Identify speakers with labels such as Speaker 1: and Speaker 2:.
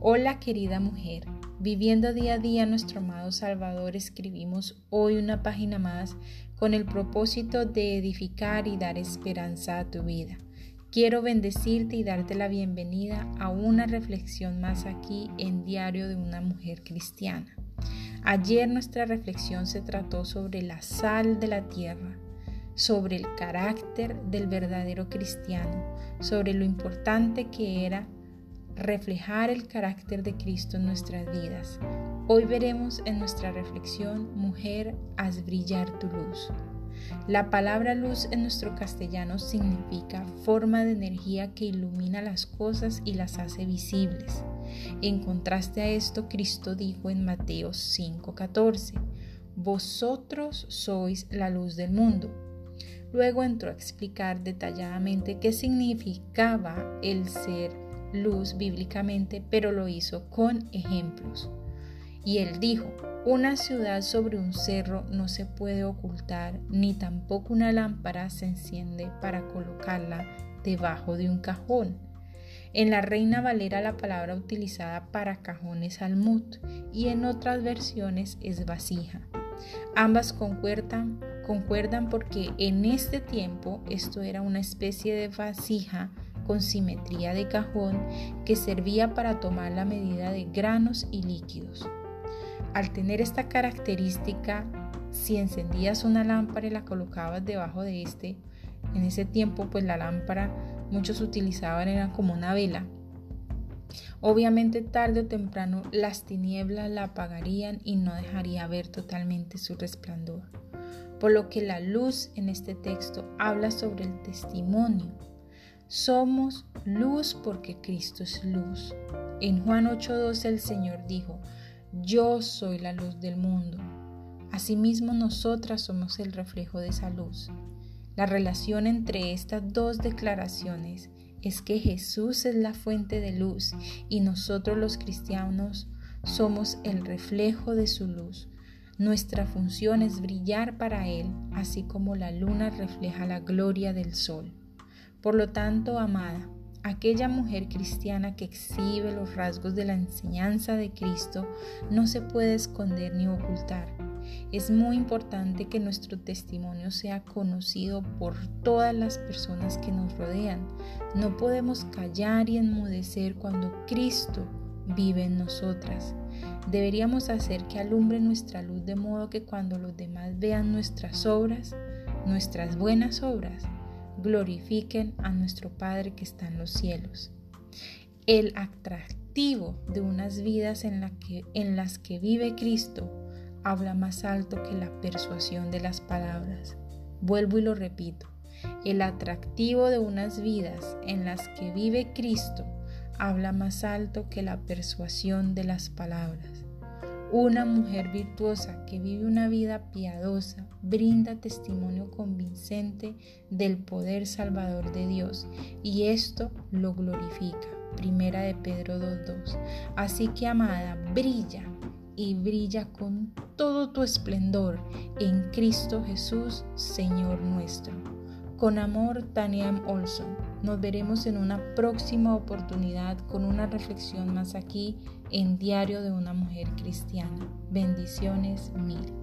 Speaker 1: Hola querida mujer, viviendo día a día nuestro amado Salvador, escribimos hoy una página más con el propósito de edificar y dar esperanza a tu vida. Quiero bendecirte y darte la bienvenida a una reflexión más aquí en Diario de una Mujer Cristiana. Ayer nuestra reflexión se trató sobre la sal de la tierra, sobre el carácter del verdadero cristiano, sobre lo importante que era reflejar el carácter de Cristo en nuestras vidas. Hoy veremos en nuestra reflexión, mujer, haz brillar tu luz. La palabra luz en nuestro castellano significa forma de energía que ilumina las cosas y las hace visibles. En contraste a esto, Cristo dijo en Mateo 5:14, Vosotros sois la luz del mundo. Luego entró a explicar detalladamente qué significaba el ser luz bíblicamente, pero lo hizo con ejemplos. Y él dijo, una ciudad sobre un cerro no se puede ocultar, ni tampoco una lámpara se enciende para colocarla debajo de un cajón. En la Reina Valera la palabra utilizada para cajón es almut y en otras versiones es vasija. Ambas concuerdan, concuerdan porque en este tiempo esto era una especie de vasija con simetría de cajón que servía para tomar la medida de granos y líquidos. Al tener esta característica, si encendías una lámpara y la colocabas debajo de este, en ese tiempo pues la lámpara muchos utilizaban era como una vela. Obviamente tarde o temprano las tinieblas la apagarían y no dejaría ver totalmente su resplandor. Por lo que la luz en este texto habla sobre el testimonio somos luz porque Cristo es luz. En Juan 8:12 el Señor dijo, yo soy la luz del mundo. Asimismo nosotras somos el reflejo de esa luz. La relación entre estas dos declaraciones es que Jesús es la fuente de luz y nosotros los cristianos somos el reflejo de su luz. Nuestra función es brillar para Él, así como la luna refleja la gloria del sol. Por lo tanto, amada, aquella mujer cristiana que exhibe los rasgos de la enseñanza de Cristo no se puede esconder ni ocultar. Es muy importante que nuestro testimonio sea conocido por todas las personas que nos rodean. No podemos callar y enmudecer cuando Cristo vive en nosotras. Deberíamos hacer que alumbre nuestra luz de modo que cuando los demás vean nuestras obras, nuestras buenas obras, glorifiquen a nuestro Padre que está en los cielos. El atractivo de unas vidas en, en las que vive Cristo habla más alto que la persuasión de las palabras. Vuelvo y lo repito. El atractivo de unas vidas en las que vive Cristo habla más alto que la persuasión de las palabras. Una mujer virtuosa que vive una vida piadosa brinda testimonio convincente del poder salvador de Dios y esto lo glorifica. Primera de Pedro 2.2. Así que amada, brilla y brilla con todo tu esplendor en Cristo Jesús, Señor nuestro. Con amor, Tania. Olson. Nos veremos en una próxima oportunidad con una reflexión más aquí en Diario de una Mujer Cristiana. Bendiciones mil.